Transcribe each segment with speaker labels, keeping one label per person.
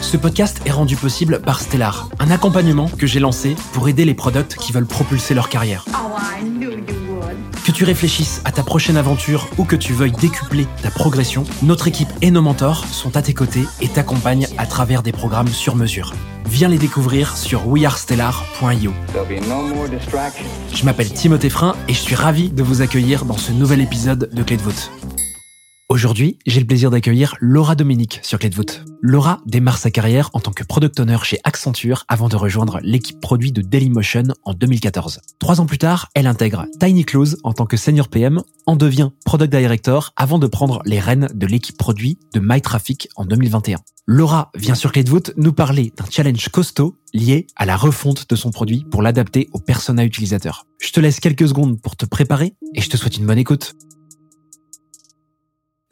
Speaker 1: Ce podcast est rendu possible par Stellar, un accompagnement que j'ai lancé pour aider les products qui veulent propulser leur carrière. Que tu réfléchisses à ta prochaine aventure ou que tu veuilles décupler ta progression, notre équipe et nos mentors sont à tes côtés et t'accompagnent à travers des programmes sur mesure. Viens les découvrir sur wearestellar.io. Je m'appelle Timothée Frein et je suis ravi de vous accueillir dans ce nouvel épisode de Clé de voûte. Aujourd'hui, j'ai le plaisir d'accueillir Laura Dominique sur Clé de voûte. Laura démarre sa carrière en tant que product owner chez Accenture avant de rejoindre l'équipe produit de Dailymotion en 2014. Trois ans plus tard, elle intègre Tiny Close en tant que senior PM, en devient product director avant de prendre les rênes de l'équipe produit de MyTraffic en 2021. Laura vient sur Clé de voûte nous parler d'un challenge costaud lié à la refonte de son produit pour l'adapter aux personas utilisateurs. Je te laisse quelques secondes pour te préparer et je te souhaite une bonne écoute.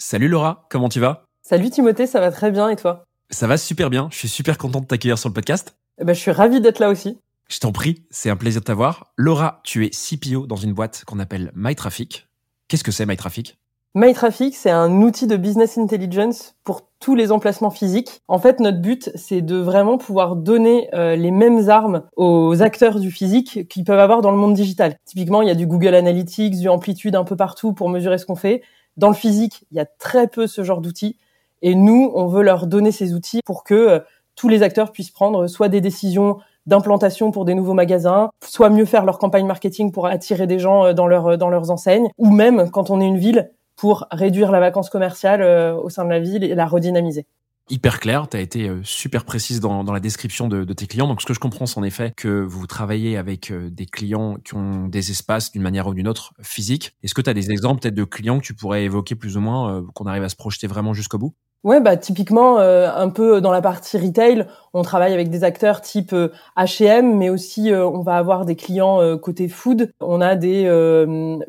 Speaker 1: Salut Laura, comment tu vas?
Speaker 2: Salut Timothée, ça va très bien et toi?
Speaker 1: Ça va super bien, je suis super content de t'accueillir sur le podcast.
Speaker 2: eh ben, Je suis ravi d'être là aussi.
Speaker 1: Je t'en prie, c'est un plaisir de t'avoir. Laura, tu es CPO dans une boîte qu'on appelle MyTraffic. Qu'est-ce que c'est MyTraffic?
Speaker 2: MyTraffic, c'est un outil de business intelligence pour tous les emplacements physiques. En fait, notre but, c'est de vraiment pouvoir donner euh, les mêmes armes aux acteurs du physique qu'ils peuvent avoir dans le monde digital. Typiquement, il y a du Google Analytics, du Amplitude un peu partout pour mesurer ce qu'on fait. Dans le physique, il y a très peu ce genre d'outils. Et nous, on veut leur donner ces outils pour que euh, tous les acteurs puissent prendre soit des décisions d'implantation pour des nouveaux magasins, soit mieux faire leur campagne marketing pour attirer des gens euh, dans, leur, euh, dans leurs enseignes, ou même quand on est une ville pour réduire la vacance commerciale au sein de la ville et la redynamiser
Speaker 1: hyper clair, tu as été euh, super précise dans, dans la description de, de, tes clients. Donc ce que je comprends, c'est en effet que vous travaillez avec euh, des clients qui ont des espaces d'une manière ou d'une autre physiques. Est-ce que tu as des exemples peut-être de clients que tu pourrais évoquer plus ou moins, euh, qu'on arrive à se projeter vraiment jusqu'au bout?
Speaker 2: Ouais, bah typiquement un peu dans la partie retail, on travaille avec des acteurs type H&M, mais aussi on va avoir des clients côté food. On a des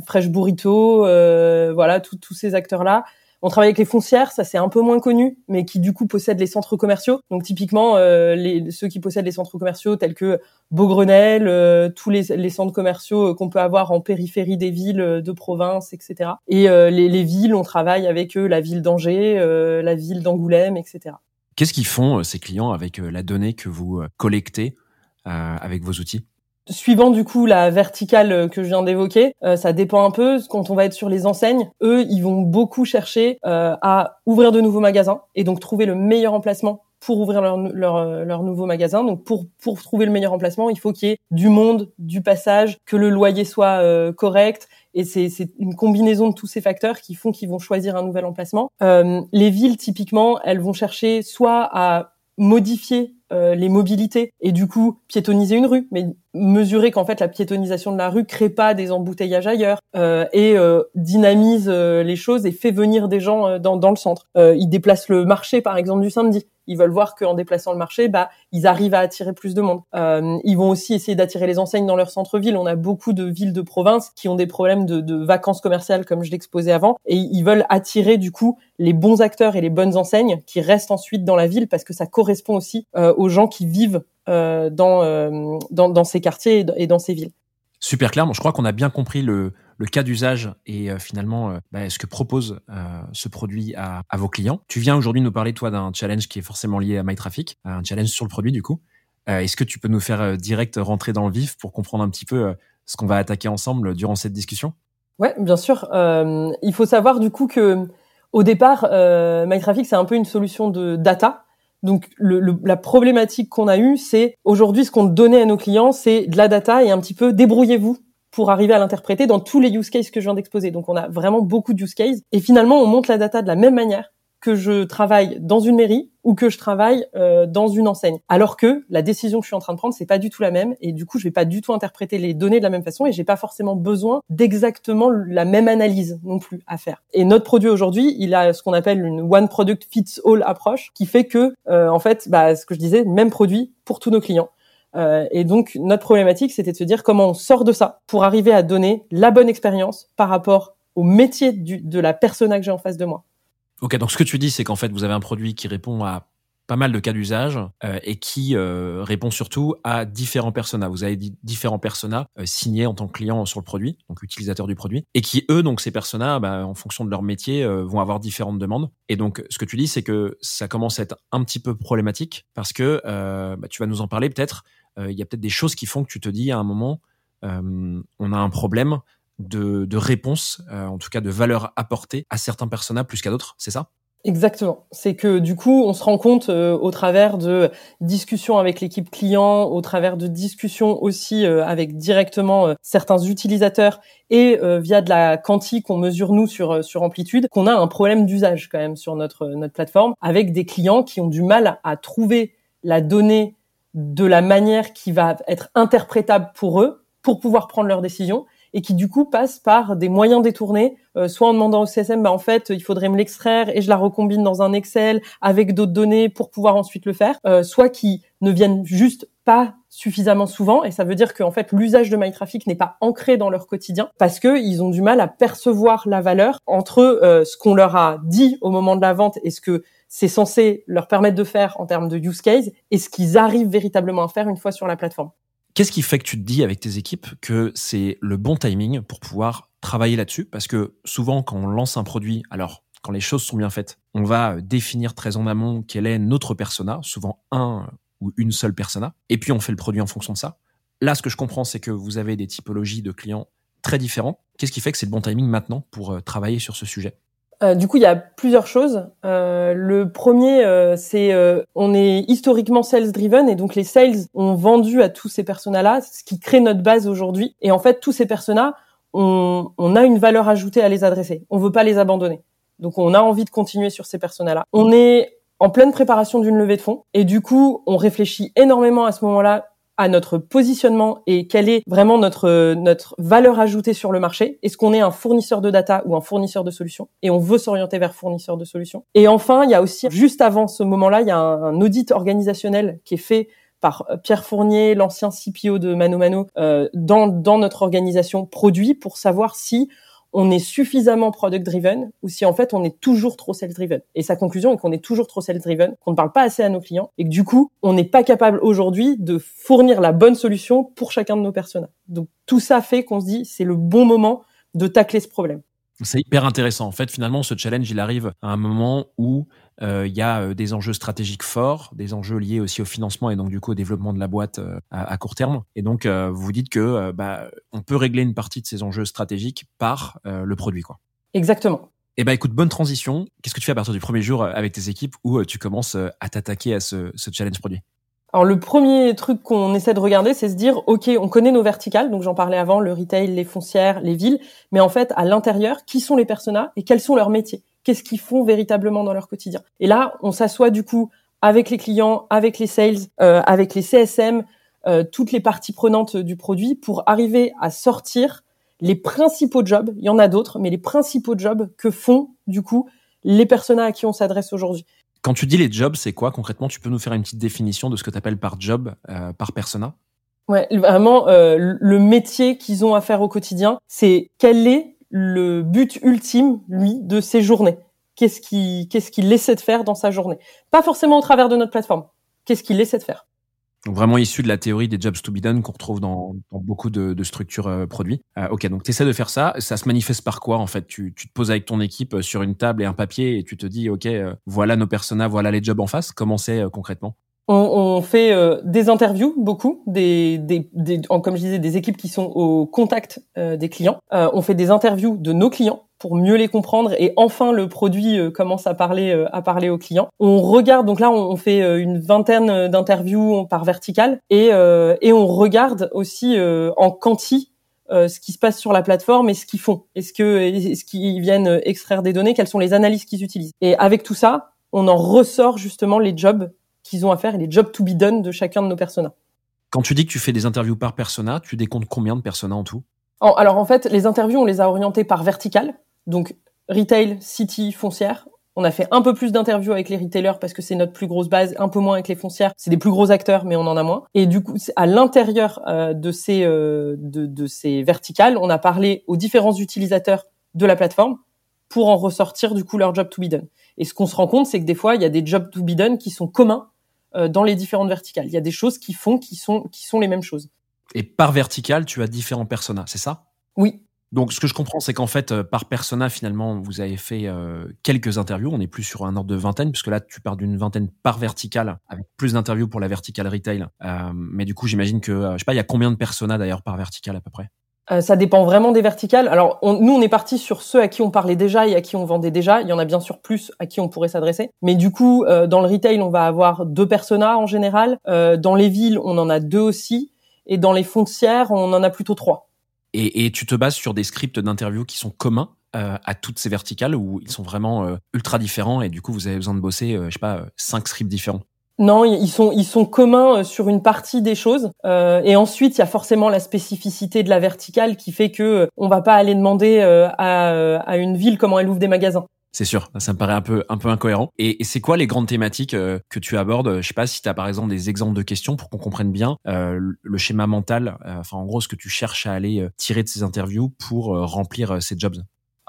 Speaker 2: Fresh Burrito, voilà, tous ces acteurs là on travaille avec les foncières, ça c'est un peu moins connu, mais qui du coup possèdent les centres commerciaux. Donc typiquement, euh, ceux qui possèdent les centres commerciaux tels que Beaugrenelle, euh, tous les, les, centres commerciaux euh, qu'on peut avoir en périphérie des villes de province, etc. Et les, les, villes, on travaille avec eux, la ville d'Angers, la ville d'Angoulême, etc.
Speaker 1: Qu'est-ce qu'ils font ces clients avec la donnée que vous collectez avec vos outils?
Speaker 2: Suivant du coup la verticale euh, que je viens d'évoquer, euh, ça dépend un peu. Quand on va être sur les enseignes, eux, ils vont beaucoup chercher euh, à ouvrir de nouveaux magasins et donc trouver le meilleur emplacement pour ouvrir leur, leur, leur nouveau magasin. Donc pour, pour trouver le meilleur emplacement, il faut qu'il y ait du monde, du passage, que le loyer soit correct. Et c'est une combinaison de tous ces facteurs qui font qu'ils vont choisir un nouvel emplacement. les villes, typiquement, elles vont chercher soit à modifier euh, les mobilités et du coup piétoniser une rue, mais mesurer qu'en fait la piétonisation de la rue crée pas des embouteillages ailleurs euh, et euh, dynamise les choses et fait venir des gens dans, dans le centre. ils déplacent le marché par exemple du samedi. Ils veulent voir qu'en déplaçant le marché, bah, ils arrivent à attirer plus de monde. Euh, ils vont aussi essayer d'attirer les enseignes dans leur centre-ville. On a beaucoup de villes de province qui ont des problèmes de, de vacances commerciales, comme je l'exposais avant, et ils veulent attirer du coup les bons acteurs et les bonnes enseignes qui restent ensuite dans la ville parce que ça correspond aussi euh, aux gens qui vivent euh, dans, euh, dans, dans ces quartiers et dans ces villes.
Speaker 1: Super clair. je crois qu'on a bien compris le, le cas d'usage et euh, finalement euh, bah, ce que propose euh, ce produit à, à, vos clients. Tu viens aujourd'hui nous parler toi d'un challenge qui est forcément lié à MyTraffic, un challenge sur le produit du coup. Est-ce que tu peux nous faire direct rentrer dans le vif pour comprendre un petit peu ce qu'on va attaquer ensemble durant cette discussion?
Speaker 2: Ouais, bien sûr. il faut savoir du coup que au départ, MyTraffic c'est un peu une solution de data. Donc le, le, la problématique qu'on a eue, c'est aujourd'hui ce qu'on donnait à nos clients, c'est de la data et un petit peu débrouillez-vous pour arriver à l'interpréter dans tous les use cases que je viens d'exposer. Donc on a vraiment beaucoup de use cases et finalement on monte la data de la même manière que je travaille dans une mairie ou que je travaille euh, dans une enseigne. Alors que la décision que je suis en train de prendre, c'est pas du tout la même et du coup, je vais pas du tout interpréter les données de la même façon et j'ai pas forcément besoin d'exactement la même analyse non plus à faire. Et notre produit aujourd'hui, il a ce qu'on appelle une one product fits all approche qui fait que euh, en fait, bah, ce que je disais, même produit pour tous nos clients. Euh, et donc notre problématique, c'était de se dire comment on sort de ça pour arriver à donner la bonne expérience par rapport au métier du, de la persona que j'ai en face de moi.
Speaker 1: Ok, donc ce que tu dis, c'est qu'en fait, vous avez un produit qui répond à pas mal de cas d'usage euh, et qui euh, répond surtout à différents personas. Vous avez différents personas euh, signés en tant que client sur le produit, donc utilisateur du produit, et qui eux, donc ces personas, bah, en fonction de leur métier, vont avoir différentes demandes. Et donc, ce que tu dis, c'est que ça commence à être un petit peu problématique parce que bah, tu vas nous en parler peut-être. Il y a peut-être des choses qui font que tu te dis à un moment, on a un problème de, de réponse, euh, en tout cas de valeur apportée à certains personnages plus qu'à d'autres, c'est ça?
Speaker 2: Exactement. C'est que du coup, on se rend compte euh, au travers de discussions avec l'équipe client, au travers de discussions aussi euh, avec directement certains utilisateurs et via de la quantique qu'on mesure nous sur sur Amplitude, qu'on a un problème d'usage quand même sur notre notre plateforme avec des clients qui ont du mal à trouver la donnée de la manière qui va être interprétable pour eux pour pouvoir prendre leurs décisions et qui du coup passe par des moyens détournés, euh, soit en demandant au CSM, bah en fait il faudrait me l'extraire et je la recombine dans un Excel avec d'autres données pour pouvoir ensuite le faire, euh, soit qui ne viennent juste pas suffisamment souvent et ça veut dire qu'en fait l'usage de MyTraffic n'est pas ancré dans leur quotidien parce que ils ont du mal à percevoir la valeur entre euh, ce qu'on leur a dit au moment de la vente et ce que c'est censé leur permettre de faire en termes de use case et ce qu'ils arrivent véritablement à faire une fois sur la plateforme.
Speaker 1: Qu'est-ce qui fait que tu te dis avec tes équipes que c'est le bon timing pour pouvoir travailler là-dessus? Parce que souvent, quand on lance un produit, alors quand les choses sont bien faites, on va définir très en amont quel est notre persona, souvent un ou une seule persona, et puis on fait le produit en fonction de ça. Là, ce que je comprends, c'est que vous avez des typologies de clients très différents. Qu'est-ce qui fait que c'est le bon timing maintenant pour euh, travailler sur ce sujet?
Speaker 2: Euh, du coup, il y a plusieurs choses. Euh, le premier, euh, c'est on est historiquement sales driven et donc les sales ont vendu à tous ces personas-là, ce qui crée notre base aujourd'hui. Et en fait, tous ces personas, on, on, a une valeur ajoutée à les adresser. On veut pas les abandonner. Donc, on a envie de continuer sur ces personas-là. On est en pleine préparation d'une levée de fonds et du coup, on réfléchit énormément à ce moment-là à notre positionnement et quelle est vraiment notre notre valeur ajoutée sur le marché. Est-ce qu'on est un fournisseur de data ou un fournisseur de solutions? Et on veut s'orienter vers fournisseur de solutions. Et enfin, il y a aussi juste avant ce moment-là, il y a un, audit organisationnel qui est fait par euh, Pierre Fournier, l'ancien CPO de Mano Mano, euh, dans, dans notre organisation produit pour savoir si on est suffisamment product driven ou si en fait on est toujours trop sales driven. Et sa conclusion est qu'on est toujours trop sales driven, qu'on ne parle pas assez à nos clients et que du coup on n'est pas capable aujourd'hui de fournir la bonne solution pour chacun de nos personnages. Donc tout ça fait qu'on se dit c'est le bon moment de tacler ce problème.
Speaker 1: C'est hyper intéressant. En fait, finalement, ce challenge, il arrive à un moment où euh, il y a euh, des enjeux stratégiques forts, des enjeux liés aussi au financement et donc du coup au développement de la boîte euh, à, court terme. Et donc, vous vous dites que bah, on peut régler une partie de ces enjeux stratégiques par le produit, quoi.
Speaker 2: Exactement.
Speaker 1: Eh ben, écoute, bonne transition. Qu'est-ce que tu fais à partir du premier jour avec tes équipes où tu commences à t'attaquer à ce, ce challenge produit?
Speaker 2: Alors le premier truc qu'on essaie de regarder, c'est se dire, ok, on connaît nos verticales, donc j'en parlais avant, le retail, les foncières, les villes, mais en fait, à l'intérieur, qui sont les personas et quels sont leurs métiers? Qu'est-ce qu'ils font véritablement dans leur quotidien? Et là, on s'assoit du coup avec les clients, avec les sales, euh, avec les CSM, euh, toutes les parties prenantes du produit pour arriver à sortir les principaux jobs. Il y en a d'autres, mais les principaux jobs que font du coup les personas à qui on s'adresse aujourd'hui.
Speaker 1: Quand tu dis les jobs, c'est quoi concrètement? Tu peux nous faire une petite définition de ce que tu appelles par job, euh, par persona?
Speaker 2: Ouais, vraiment, euh, le métier qu'ils ont à faire au quotidien, c'est quel est le but ultime, lui, de ses journées? Qu'est-ce qu'il qu'est-ce qu'il essaie de faire dans sa journée? Pas forcément au travers de notre plateforme. Qu'est-ce qu'il essaie de faire?
Speaker 1: Donc vraiment issu de la théorie des jobs to be done qu'on retrouve dans, dans, beaucoup de, de structures euh, produits. Euh, ok, donc tu essaies de faire ça. Ça se manifeste par quoi en fait? Tu, tu, te poses avec ton équipe euh, sur une table et un papier et tu te dis ok, euh, voilà nos personas, voilà les jobs en face. Comment c'est concrètement?
Speaker 2: On, on, fait des interviews, beaucoup, des, des, des comme je disais, des équipes qui sont au contact des clients. on fait des interviews de nos clients pour mieux les comprendre et enfin le produit euh, commence à parler euh, à parler aux clients. On regarde donc là on, fait euh, une vingtaine d'interviews par verticale et et on regarde aussi en quanti ce qui se passe sur la plateforme et ce qu'ils font, est-ce que est-ce qu'ils viennent extraire des données, quelles sont les analyses qu'ils utilisent? Et avec tout ça, on en ressort justement les jobs qu'ils ont à faire et les jobs to be done de chacun de nos personas.
Speaker 1: Quand tu dis que tu fais des interviews par persona, tu décomptes combien de personas en tout?
Speaker 2: Alors en fait, les interviews, on les a orientées par vertical, donc retail, city, foncière. On a fait un peu plus d'interviews avec les retailers parce que c'est notre plus grosse base, un peu moins avec les foncières. C'est des plus gros acteurs, mais on en a moins. Et du coup, à l'intérieur euh, de ces euh, de, de ces verticales, on a parlé aux différents utilisateurs de la plateforme pour en ressortir du coup leur job to be done. Et ce qu'on se rend compte, c'est que des fois, il y a des jobs to be done qui sont communs euh, dans les différentes verticales. Il y a des choses qui font qui sont qui sont les mêmes choses.
Speaker 1: Et par verticale, tu as différents personas, c'est ça?
Speaker 2: Oui,
Speaker 1: donc, ce que je comprends, c'est qu'en fait, euh, par persona, finalement, vous avez fait euh, quelques interviews. On n'est plus sur un ordre de vingtaine, puisque là, tu pars d'une vingtaine par verticale, avec plus d'interviews pour la verticale retail. Euh, mais du coup, j'imagine que, je sais pas, il y a combien de personas d'ailleurs par verticale à peu près?
Speaker 2: Ça dépend vraiment des verticales. Alors, nous, on est parti sur ceux à qui on parlait déjà et à qui on vendait déjà. Il y en a bien sûr plus à qui on pourrait s'adresser. Mais du coup, dans le retail, on va avoir deux personas en général. dans les villes, on en a deux aussi. Et dans les foncières, on en a plutôt trois.
Speaker 1: Et, tu te bases sur des scripts d'interview qui sont communs euh, à toutes ces verticales ou ils sont vraiment euh, ultra différents et du coup vous avez besoin de bosser, euh, je sais pas, cinq scripts différents
Speaker 2: non, ils sont ils sont communs sur une partie des choses et ensuite il y a forcément la spécificité de la verticale qui fait que on va pas aller demander à, à une ville comment elle ouvre des magasins.
Speaker 1: C'est sûr, ça me paraît un peu un peu incohérent. Et, c'est quoi les grandes thématiques euh, que tu abordes? Je sais pas si tu as par exemple des exemples de questions pour qu'on comprenne bien euh, le schéma mental, euh, enfin en gros ce que tu cherches à aller tirer de ces interviews pour remplir ces jobs.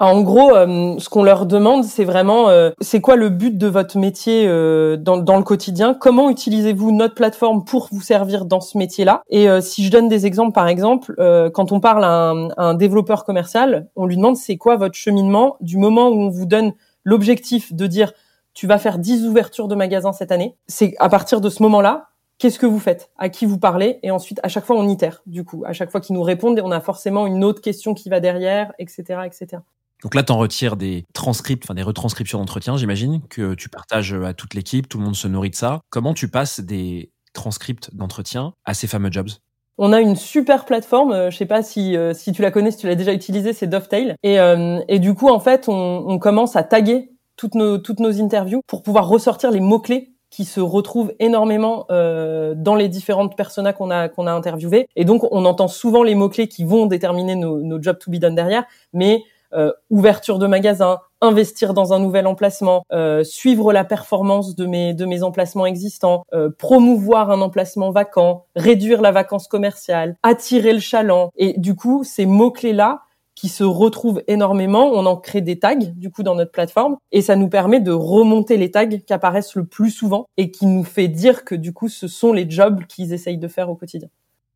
Speaker 2: En gros, ce qu'on leur demande, c'est vraiment, c'est quoi le but de votre métier dans, dans, le quotidien? Comment utilisez-vous notre plateforme pour vous servir dans ce métier-là? Et si je donne des exemples, par exemple, quand on parle à un, à un développeur commercial, on lui demande c'est quoi votre cheminement du moment où on vous donne l'objectif de dire tu vas faire 10 ouvertures de magasins cette année? C'est à partir de ce moment-là, qu'est-ce que vous faites? À qui vous parlez? Et ensuite, à chaque fois, on itère. Du coup, à chaque fois qu'ils nous répondent, on a forcément une autre question qui va derrière, etc., etc.
Speaker 1: Donc là, tu en retires des transcripts, enfin des retranscriptions d'entretien, j'imagine, que tu partages à toute l'équipe, tout le monde se nourrit de ça. Comment tu passes des transcripts d'entretien à ces fameux jobs?
Speaker 2: On a une super plateforme, euh, je sais pas si, euh, si tu la connais, si tu l'as déjà utilisée, c'est Dovetail. Et, euh, et du coup, en fait, on, commence à taguer toutes nos, toutes nos interviews pour pouvoir ressortir les mots-clés qui se retrouvent énormément euh, dans les différentes personas qu'on a qu'on a interviewées. Et donc, on entend souvent les mots-clés qui vont déterminer nos, nos jobs to be done derrière, mais euh, ouverture de magasin, investir dans un nouvel emplacement, euh, suivre la performance de mes de mes emplacements existants, euh, promouvoir un emplacement vacant, réduire la vacance commerciale, attirer le chaland. Et du coup, ces mots clés là qui se retrouvent énormément, on en crée des tags du coup dans notre plateforme et ça nous permet de remonter les tags qui apparaissent le plus souvent et qui nous fait dire que du coup ce sont les jobs qu'ils essayent de faire au quotidien.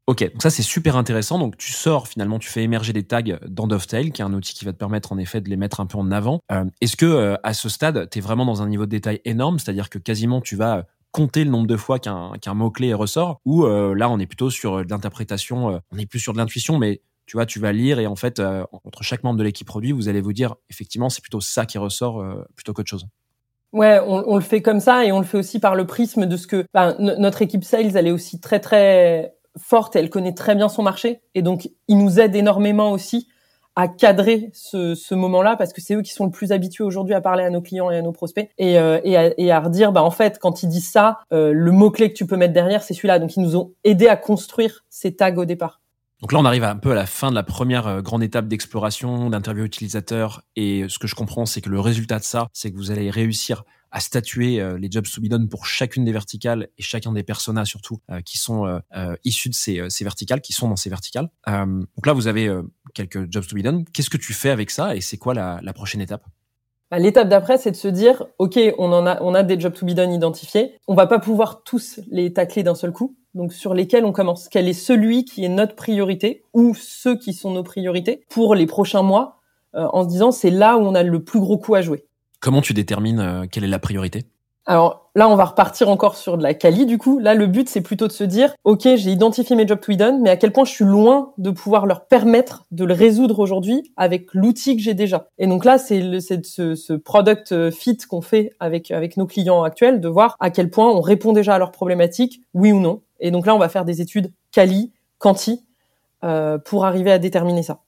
Speaker 1: Ok, donc ça c'est super intéressant. Donc tu sors finalement, tu fais émerger des tags dans Dovetail, qui est un outil qui va te permettre en effet de les mettre un peu en avant. Euh, Est-ce que euh, à ce stade, tu es vraiment dans un niveau de détail énorme, c'est-à-dire que quasiment tu vas compter le nombre de fois qu'un qu'un mot-clé ressort, ou euh, là on est plutôt sur de l'interprétation, euh, on est plus sur de l'intuition, mais tu vois, tu vas lire et en fait, entre chaque membre de l'équipe produit, vous allez vous dire, effectivement, c'est plutôt ça qui ressort plutôt qu'autre chose.
Speaker 2: Ouais, on, on, le fait comme ça et on le fait aussi par le prisme de ce que ben, notre équipe sales, elle est aussi très très forte, elle connaît très bien son marché et donc il nous aide énormément aussi à cadrer ce, moment-là parce que c'est eux qui sont le plus habitués aujourd'hui à parler à nos clients et à nos prospects et, euh, à redire bah en fait quand ils disent ça euh, le mot clé que tu peux mettre derrière c'est celui-là donc ils nous ont aidé à construire ces tags au départ.
Speaker 1: Donc là, on arrive un peu à la fin de la première euh, grande étape d'exploration, d'interview utilisateur. Et ce que je comprends, c'est que le résultat de ça, c'est que vous allez réussir à statuer euh, les jobs to be done pour chacune des verticales et chacun des personas surtout euh, qui sont euh, issus de ces, ces verticales, qui sont dans ces verticales. donc là, vous avez quelques jobs to be done. Qu'est-ce que tu fais avec ça et c'est quoi la, la prochaine étape?
Speaker 2: Bah, L'étape d'après, c'est de se dire, ok, on en a, on a des jobs to be done identifiés. On va pas pouvoir tous les tacler d'un seul coup. Donc sur lesquels on commence? Quel est celui qui est notre priorité ou ceux qui sont nos priorités pour les prochains mois en se disant c'est là où on a le plus gros coup à jouer?
Speaker 1: Comment tu détermines euh, quelle est la priorité?
Speaker 2: Alors là, on va repartir encore sur de la quali du coup. Là, le but, c'est plutôt de se dire, ok, j'ai identifié mes jobs to be done, mais à quel point je suis loin de pouvoir leur permettre de le résoudre aujourd'hui avec l'outil que j'ai déjà. Et donc là, c'est ce, ce product euh, fit qu'on fait avec avec nos clients actuels, de voir à quel point on répond déjà à leurs problématiques, oui ou non. Et donc là, on va faire des études quali, quanti, pour arriver à déterminer ça.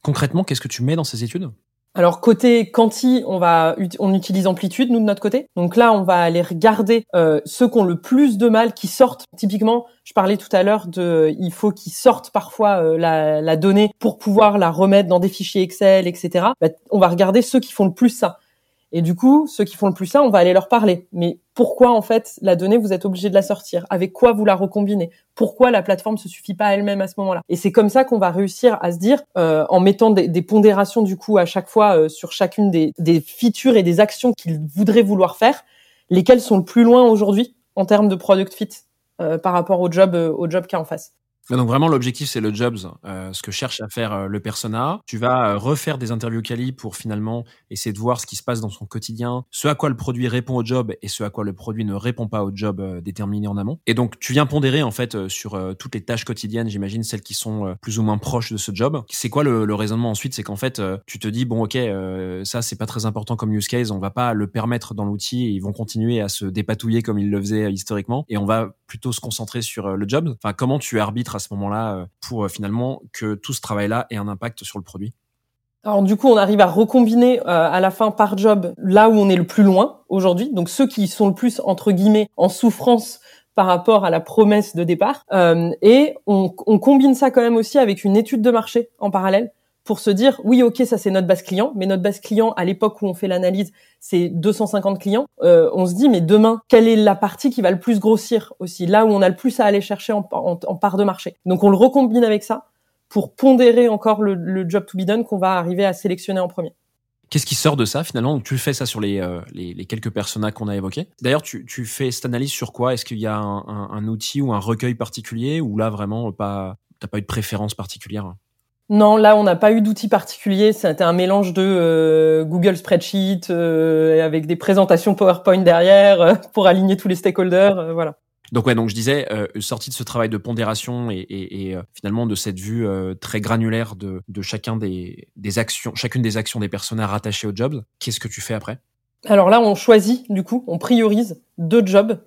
Speaker 1: Concrètement, qu'est-ce que tu mets dans ces études?
Speaker 2: Alors côté quanti, on va on utilise amplitude nous de notre côté. Donc là, on va aller regarder euh, ceux qui ont le plus de mal, qui sortent. Typiquement, je parlais tout à l'heure de, il faut qu'ils sortent parfois euh, la, la, donnée pour pouvoir la remettre dans des fichiers Excel, etc. Bah, on va regarder ceux qui font le plus ça. Et du coup, ceux qui font le plus ça, on va aller leur parler. Mais pourquoi en fait la donnée, vous êtes obligé de la sortir? Avec quoi vous la recombinez? Pourquoi la plateforme se suffit pas elle-même à ce moment-là? Et c'est comme ça qu'on va réussir à se dire, euh, en mettant des, pondérations du coup à chaque fois euh, sur chacune des, des features et des actions qu'ils voudraient vouloir faire, lesquelles sont le plus loin aujourd'hui en termes de product fit euh, par rapport au job au job qu'il y a en face?
Speaker 1: Donc vraiment l'objectif c'est le jobs, euh, ce que cherche à faire euh, le persona. Tu vas euh, refaire des interviews quali pour finalement essayer de voir ce qui se passe dans son quotidien, ce à quoi le produit répond au job et ce à quoi le produit ne répond pas au job déterminé en amont. Et donc tu viens pondérer en fait sur toutes les tâches quotidiennes, j'imagine celles qui sont plus ou moins proches de ce job. C'est quoi le, raisonnement ensuite? C'est qu'en fait tu te dis bon ok ça c'est pas très important comme use case, on va pas le permettre dans l'outil ils vont continuer à se dépatouiller comme ils le faisaient historiquement et on va plutôt se concentrer sur le job. Enfin comment tu arbitres ce moment-là euh, pour euh, finalement que tout ce travail-là ait un impact sur le produit
Speaker 2: alors du coup, on arrive à recombiner euh, à la fin par job là où on est le plus loin aujourd'hui. Donc ceux qui sont le plus entre guillemets en souffrance par rapport à la promesse de départ. et on, on, combine ça quand même aussi avec une étude de marché en parallèle pour se dire oui ok ça c'est notre base client mais notre base client à l'époque où on fait l'analyse c'est 250 clients. Euh, on se dit mais demain quelle est la partie qui va le plus grossir aussi là où on a le plus à aller chercher en, part de marché. Donc on le recombine avec ça pour pondérer encore le, job to be done qu'on va arriver à sélectionner en premier.
Speaker 1: Qu'est-ce qui sort de ça finalement? Tu fais ça sur les, euh, les, quelques personas qu'on a évoqués. D'ailleurs, tu, tu, fais cette analyse sur quoi? Est-ce qu'il y a un, outil ou un recueil particulier ou là vraiment pas t'as pas eu de préférence particulière?
Speaker 2: Non, là, on n'a pas eu d'outils particuliers. C'était un mélange de euh, Google Spreadsheet euh, avec des présentations PowerPoint derrière euh, pour aligner tous les stakeholders. voilà.
Speaker 1: Donc ouais, donc je disais, sortie de ce travail de pondération et, et, et finalement de cette vue très granulaire de, de chacun des, des, actions, chacune des actions des personnes rattachées au job. Qu'est-ce que tu fais après?
Speaker 2: Alors là, on choisit du coup, on priorise deux jobs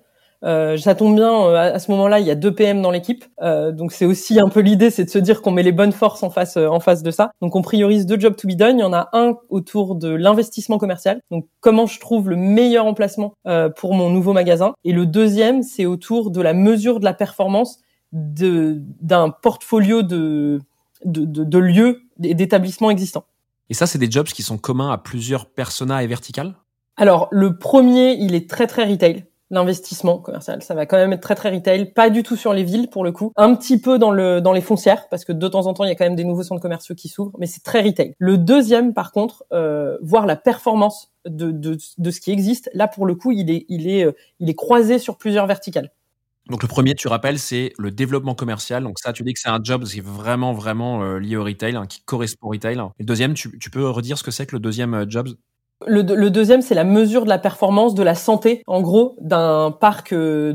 Speaker 2: euh, ça tombe bien, euh, à, ce moment-là, il y a deux PM dans l'équipe, euh, donc c'est aussi un peu l'idée, c'est de se dire qu'on met les bonnes forces en face en face de ça. Donc on priorise deux jobs to be done. Il y en a un autour de l'investissement commercial, donc comment je trouve le meilleur emplacement pour mon nouveau magasin, et le deuxième, c'est autour de la mesure de la performance de d'un portfolio de de, de, de lieux et d'établissements existants.
Speaker 1: Et ça, c'est des jobs qui sont communs à plusieurs personas et verticales?
Speaker 2: Alors, le premier, il est très très retail l'investissement commercial. Ça va quand même être très très retail, pas du tout sur les villes pour le coup, un petit peu dans le dans les foncières parce que de temps en temps il y a quand même des nouveaux centres commerciaux qui s'ouvrent, mais c'est très retail. Le deuxième par contre, euh, voir la performance de, de, de ce qui existe, là pour le coup il est il est euh, il est croisé sur plusieurs verticales.
Speaker 1: Donc le premier, tu rappelles, c'est le développement commercial. Donc ça, tu dis que c'est un job qui est vraiment, vraiment euh, lié au retail, hein, qui correspond au retail. Et le deuxième, tu, tu peux redire ce que c'est que le deuxième job?
Speaker 2: Le, deuxième, c'est la mesure de la performance, de la santé, en gros, d'un parc euh,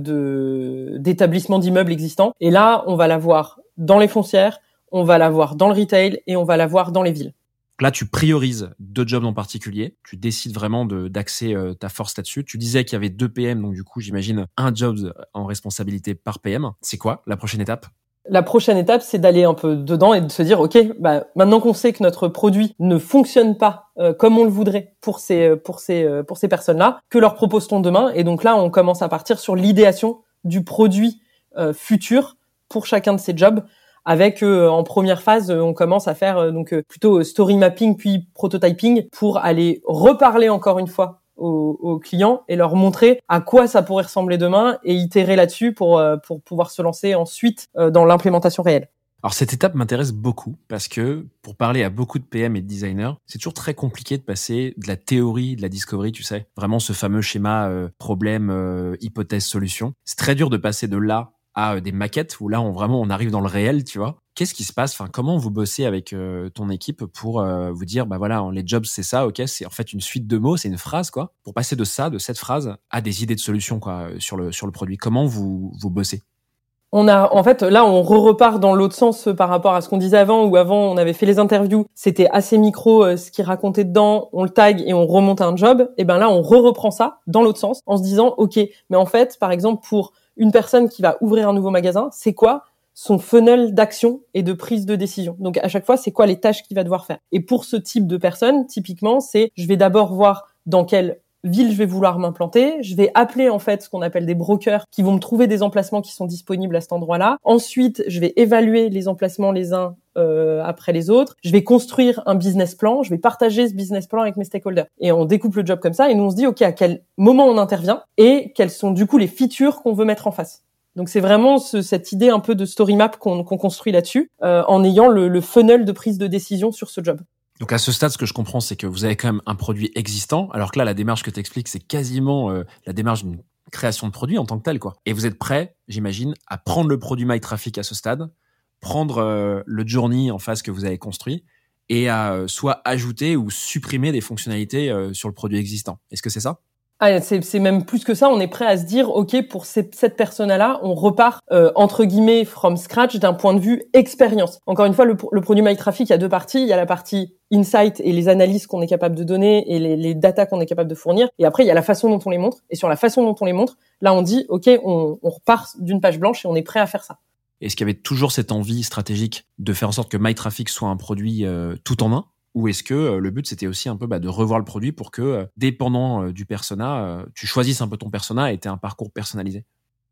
Speaker 2: d'établissements d'immeubles existants. Et là, on va la voir dans les foncières, on va la voir dans le retail et on va la voir dans les villes.
Speaker 1: Là, tu priorises deux jobs en particulier. Tu décides vraiment d'axer euh, ta force là-dessus. Tu disais qu'il y avait deux PM, donc du coup, j'imagine un job en responsabilité par PM. C'est quoi la prochaine étape?
Speaker 2: La prochaine étape, c'est d'aller un peu dedans et de se dire, ok, bah, maintenant qu'on sait que notre produit ne fonctionne pas euh, comme on le voudrait pour ces pour ces euh, pour ces personnes-là, que leur propose-t-on demain? Et donc là, on commence à partir sur l'idéation du produit euh, futur pour chacun de ces jobs. Avec en première phase, on commence à faire donc plutôt story mapping puis prototyping pour aller reparler encore une fois aux, clients et leur montrer à quoi ça pourrait ressembler demain et itérer là-dessus pour, euh, pour pouvoir se lancer ensuite euh, dans l'implémentation réelle.
Speaker 1: Alors cette étape m'intéresse beaucoup parce que pour parler à beaucoup de PM et de designers, c'est toujours très compliqué de passer de la théorie, de la discovery, tu sais, vraiment ce fameux schéma euh, problème, hypothèse, solution. C'est très dur de passer de là à des maquettes où là on vraiment on arrive dans le réel, tu vois. Qu'est-ce qui se passe? Enfin, comment vous bossez avec euh, ton équipe pour euh, vous dire, bah voilà, les jobs c'est ça, ok, c'est en fait une suite de mots, c'est une phrase quoi, pour passer de ça, de cette phrase, à des idées de solutions quoi euh, sur le sur le produit. Comment vous vous bossez?
Speaker 2: On a, en fait, là, on repart dans l'autre sens par rapport à ce qu'on disait avant, où avant, on avait fait les interviews, c'était assez micro, ce qu'il racontait dedans, on le tag et on remonte un job. Et ben là, on re-reprend ça dans l'autre sens, en se disant, ok, mais en fait, par exemple, pour une personne qui va ouvrir un nouveau magasin, c'est quoi son funnel d'action et de prise de décision? Donc à chaque fois, c'est quoi les tâches qu'il va devoir faire? Et pour ce type de personne, typiquement, c'est je vais d'abord voir dans quelle ville je vais vouloir m'implanter. Je vais appeler en fait ce qu'on appelle des brokers qui vont me trouver des emplacements qui sont disponibles à cet endroit-là. Ensuite, je vais évaluer les emplacements les uns euh, après les autres. Je vais construire un business plan. Je vais partager ce business plan avec mes stakeholders. Et on découpe le job comme ça et nous on se dit ok à quel moment on intervient et quelles sont du coup les features qu'on veut mettre en face. Donc c'est vraiment cette idée un peu de story map qu'on construit là-dessus, euh, en ayant le, le funnel de prise de décision sur ce job.
Speaker 1: Donc à ce stade, ce que je comprends, c'est que vous avez quand même un produit existant, alors que là, la démarche que tu expliques, c'est quasiment euh, la démarche d'une création de produit en tant que tel, quoi. Et vous êtes prêt, j'imagine, à prendre le produit MyTraffic à ce stade, prendre euh, le journey en face que vous avez construit, et à euh, soit ajouter ou supprimer des fonctionnalités sur le produit existant. Est-ce que c'est ça?
Speaker 2: Ah, c'est même plus que ça. On est prêt à se dire, ok, pour cette personne-là, on repart euh, entre guillemets from scratch d'un point de vue expérience. Encore une fois, le, le produit MyTraffic, il y a deux parties. Il y a la partie insight et les analyses qu'on est capable de donner et les, les data qu'on est capable de fournir. Et après, il y a la façon dont on les montre. Et sur la façon dont on les montre, là, on dit, ok, on, on repart d'une page blanche et on est prêt à faire ça.
Speaker 1: Est-ce qu'il y avait toujours cette envie stratégique de faire en sorte que MyTraffic soit un produit euh, tout en un? Ou est-ce que euh, le but c'était aussi un peu bah, de revoir le produit pour que, euh, dépendant du persona, tu choisisses un peu ton persona et tu un parcours personnalisé?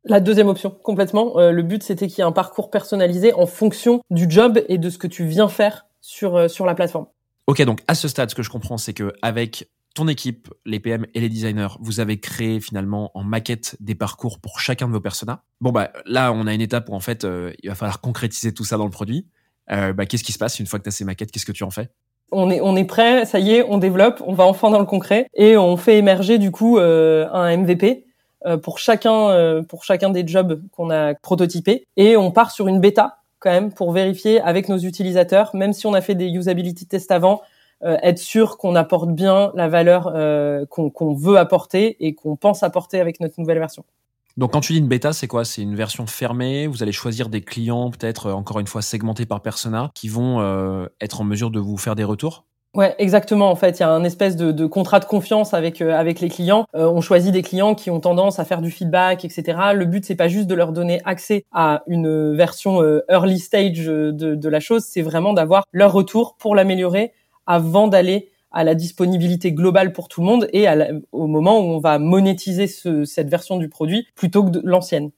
Speaker 2: La deuxième option, complètement. le but, c'était qu'il y ait un parcours personnalisé en fonction du job et de ce que tu viens faire sur, sur la plateforme.
Speaker 1: Ok, donc à ce stade, ce que je comprends, c'est que avec ton équipe, les PM et les designers, vous avez créé finalement en maquette des parcours pour chacun de vos personas. Bon bah là, on a une étape où en fait, il va falloir concrétiser tout ça dans le produit. bah, qu'est-ce qui se passe une fois que tu as ces maquettes? Qu'est-ce que tu en fais?
Speaker 2: On est, on est prêt, ça y est, on développe, on va enfin dans le concret et on fait émerger du coup euh, un MVP euh, pour chacun, euh, pour chacun des jobs qu'on a prototypés et on part sur une bêta quand même pour vérifier avec nos utilisateurs, même si on a fait des usability tests avant, être sûr qu'on apporte bien la valeur qu'on veut apporter et qu'on pense apporter avec notre nouvelle version.
Speaker 1: Donc quand tu dis une bêta, c'est quoi? C'est une version fermée? Vous allez choisir des clients, peut-être euh, encore une fois segmentés par persona, qui vont euh, être en mesure de vous faire des retours?
Speaker 2: Ouais, exactement. En fait, il y a un espèce de, contrat de confiance avec euh, avec les clients. on choisit des clients qui ont tendance à faire du feedback, etc. Le but, c'est pas juste de leur donner accès à une version early stage de, de la chose, c'est vraiment d'avoir leur retour pour l'améliorer avant d'aller à la disponibilité globale pour tout le monde et au moment où on va monétiser cette version du produit plutôt que l'ancienne.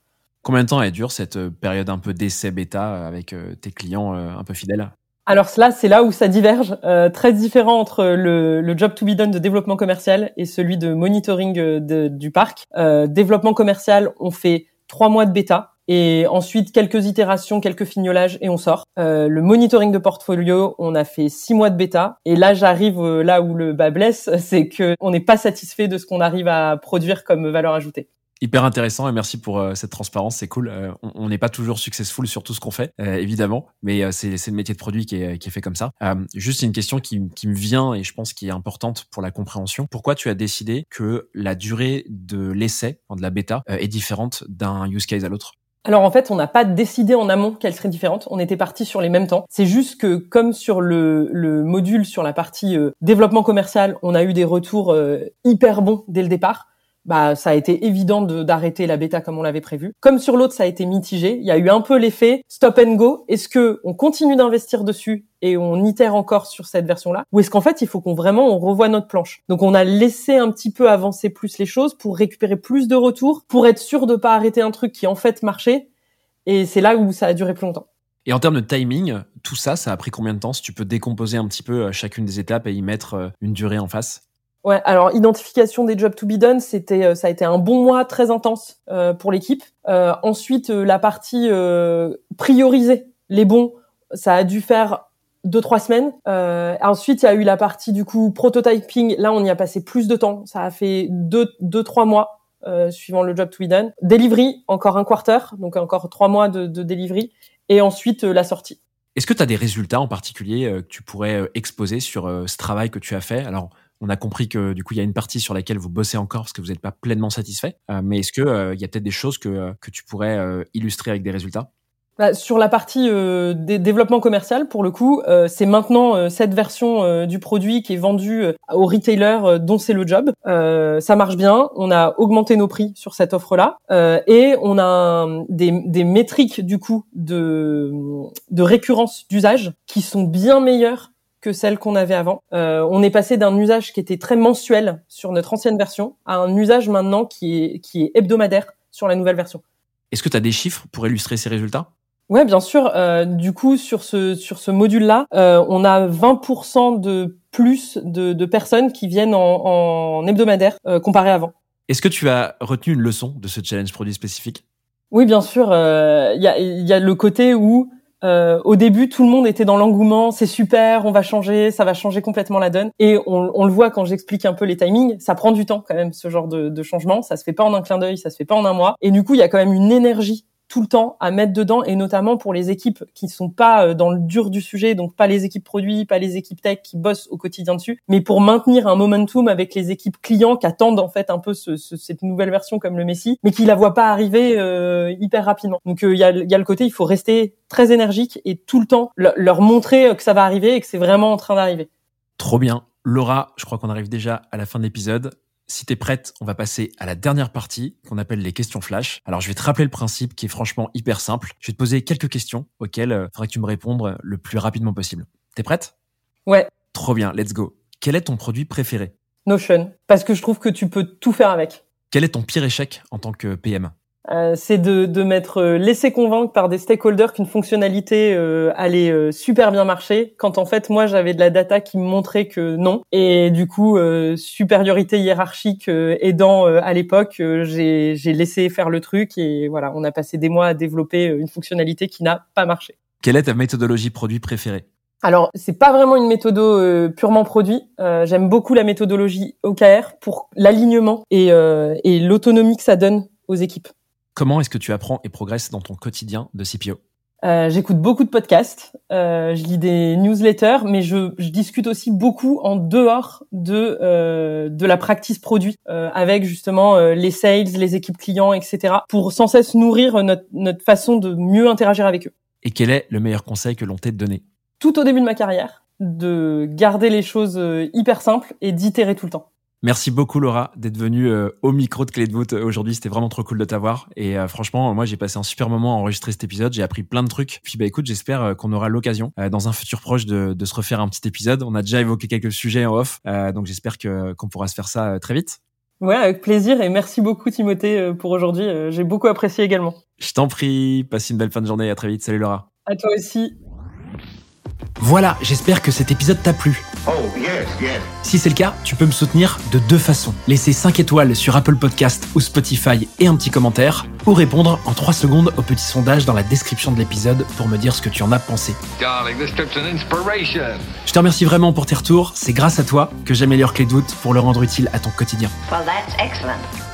Speaker 1: Combien de temps elle dure cette euh, période un peu d'essai bêta euh, avec euh, tes clients un peu fidèles?
Speaker 2: Alors cela, c'est là où ça diverge, très différent entre le, job to be done de développement commercial et celui de monitoring du parc. développement commercial, on fait trois mois de bêta et ensuite quelques itérations, quelques fignolages et on sort. Euh, le monitoring de portfolio, on a fait six mois de bêta et là j'arrive euh, là où le bas blesse, c'est que on n'est pas satisfait de ce qu'on arrive à produire comme valeur ajoutée.
Speaker 1: Hyper intéressant et merci pour euh, cette transparence, c'est cool. Euh, on n'est pas toujours successful sur tout ce qu'on fait, évidemment, mais c'est le métier de produit qui est, qui est fait comme ça. juste une question qui, qui, me vient et je pense qui est importante pour la compréhension. Pourquoi tu as décidé que la durée de l'essai, de la bêta, est différente d'un use case à l'autre?
Speaker 2: Alors en fait, on n'a pas décidé en amont qu'elle serait différente. On était parti sur les mêmes temps. C'est juste que comme sur le, le module sur la partie euh, développement commercial, on a eu des retours euh, hyper bons dès le départ. Bah, ça a été évident d'arrêter la bêta comme on l'avait prévu. Comme sur l'autre, ça a été mitigé. Il y a eu un peu l'effet stop and go. Est-ce que on continue d'investir dessus et on itère encore sur cette version-là, ou est-ce qu'en fait il faut qu'on vraiment on revoie notre planche? Donc on a laissé un petit peu avancer plus les choses pour récupérer plus de retours, pour être sûr de pas arrêter un truc qui en fait marchait. Et c'est là où ça a duré plus longtemps.
Speaker 1: Et en termes de timing, tout ça, ça a pris combien de temps? Si tu peux décomposer un petit peu euh, chacune des étapes et y mettre euh, une durée en face?
Speaker 2: Ouais, alors identification des jobs to be done, c'était euh, ça a été un bon mois très intense pour l'équipe. ensuite, la partie prioriser les bons, ça a dû faire deux trois semaines. Euh, ensuite, il y a eu la partie du coup prototyping. Là, on y a passé plus de temps. Ça a fait deux deux trois mois euh, suivant le job to be done. Delivery, encore un quarter, donc encore trois mois de, de et ensuite euh, la sortie.
Speaker 1: Est-ce que tu as des résultats en particulier que tu pourrais exposer sur ce travail que tu as fait? Alors, on a compris que du coup, il y a une partie sur laquelle vous bossez encore parce que vous n'êtes pas pleinement satisfait. mais est-ce que il y a peut-être des choses que, que tu pourrais illustrer avec des résultats?
Speaker 2: Bah, sur la partie euh, développement commercial, pour le coup, euh, c'est maintenant euh, cette version euh, du produit qui est vendue aux retailers dont c'est le job. ça marche bien. On a augmenté nos prix sur cette offre-là et on a des, des métriques du coup de, de récurrence d'usage qui sont bien meilleures que celles qu'on avait avant. on est passé d'un usage qui était très mensuel sur notre ancienne version à un usage maintenant qui est, qui est hebdomadaire sur la nouvelle version.
Speaker 1: Est-ce que tu as des chiffres pour illustrer ces résultats?
Speaker 2: Ouais, bien sûr. Euh, du coup, sur ce sur ce module-là, euh, on a 20% de plus de, de, personnes qui viennent en, en hebdomadaire euh, comparé avant.
Speaker 1: Est-ce que tu as retenu une leçon de ce challenge produit spécifique?
Speaker 2: Oui, bien sûr. Euh, il y, a, y a le côté où euh, au début, tout le monde était dans l'engouement, c'est super, on va changer, ça va changer complètement la donne. Et on, on le voit quand j'explique un peu les timings, ça prend du temps quand même ce genre de, de changement. Ça se fait pas en un clin d'œil, ça se fait pas en un mois. Et du coup, il y a quand même une énergie tout le temps à mettre dedans et notamment pour les équipes qui ne sont pas euh, dans le dur du sujet, donc pas les équipes produits, pas les équipes tech qui bossent au quotidien dessus, mais pour maintenir un momentum avec les équipes clients qui attendent en fait un peu ce, cette nouvelle version comme le Messi, mais qui la voient pas arriver euh, hyper rapidement. Donc il euh, y, a, y, a, le côté, il faut rester très énergique et tout le temps leur montrer que ça va arriver et que c'est vraiment en train d'arriver.
Speaker 1: Trop bien. Laura, je crois qu'on arrive déjà à la fin de l'épisode. Si t'es prête, on va passer à la dernière partie qu'on appelle les questions flash. Alors je vais te rappeler le principe qui est franchement hyper simple. Je vais te poser quelques questions auxquelles il euh, faudrait que tu me répondes le plus rapidement possible. T'es prête?
Speaker 2: Ouais.
Speaker 1: Trop bien, let's go. Quel est ton produit préféré?
Speaker 2: Notion, parce que je trouve que tu peux tout faire avec.
Speaker 1: Quel est ton pire échec en tant que PM
Speaker 2: euh, c'est de, de m'être euh, laissé convaincre par des stakeholders qu'une fonctionnalité euh, allait euh, super bien marcher, quand en fait moi j'avais de la data qui me montrait que non. Et du coup, supériorité hiérarchique aidant à l'époque, j'ai laissé faire le truc et voilà, on a passé des mois à développer une fonctionnalité qui n'a pas marché.
Speaker 1: Quelle est ta méthodologie produit préférée?
Speaker 2: Alors, c'est pas vraiment une méthode purement produit. J'aime beaucoup la méthodologie OKR pour l'alignement et, et l'autonomie que ça donne aux équipes.
Speaker 1: Comment est-ce que tu apprends et progresses dans ton quotidien de CPO
Speaker 2: euh, J'écoute beaucoup de podcasts, euh, je lis des newsletters, mais je, je, discute aussi beaucoup en dehors de euh, de la practice produit avec justement les sales, les équipes clients, etc. pour sans cesse nourrir notre, notre façon de mieux interagir avec eux.
Speaker 1: Et quel est le meilleur conseil que l'on t'ait donné?
Speaker 2: Tout au début de ma carrière, de garder les choses hyper simples et d'itérer tout le temps.
Speaker 1: Merci beaucoup Laura d'être venue euh, au micro de Clé de voûte euh, aujourd'hui. C'était vraiment trop cool de t'avoir. Et euh, franchement, moi j'ai passé un super moment à enregistrer cet épisode. J'ai appris plein de trucs. Puis bah écoute, j'espère qu'on aura l'occasion dans un futur proche de, de, se refaire un petit épisode. On a déjà évoqué quelques sujets en off, donc j'espère que qu'on pourra se faire ça très vite.
Speaker 2: Ouais, avec plaisir et merci beaucoup Timothée pour aujourd'hui. J'ai beaucoup apprécié également.
Speaker 1: Je t'en prie. Passe une belle fin de journée. À très vite. Salut Laura.
Speaker 2: À toi aussi.
Speaker 1: Voilà, j'espère que cet épisode t'a plu. Oh, si c'est le cas, tu peux me soutenir de deux façons. Laisser 5 étoiles sur Apple Podcast ou Spotify et un petit commentaire, ou répondre en 3 secondes au petit sondage dans la description de l'épisode pour me dire ce que tu en as pensé. Je te remercie vraiment pour tes retours, c'est grâce à toi que j'améliore Clé de voûte pour le rendre utile à ton quotidien.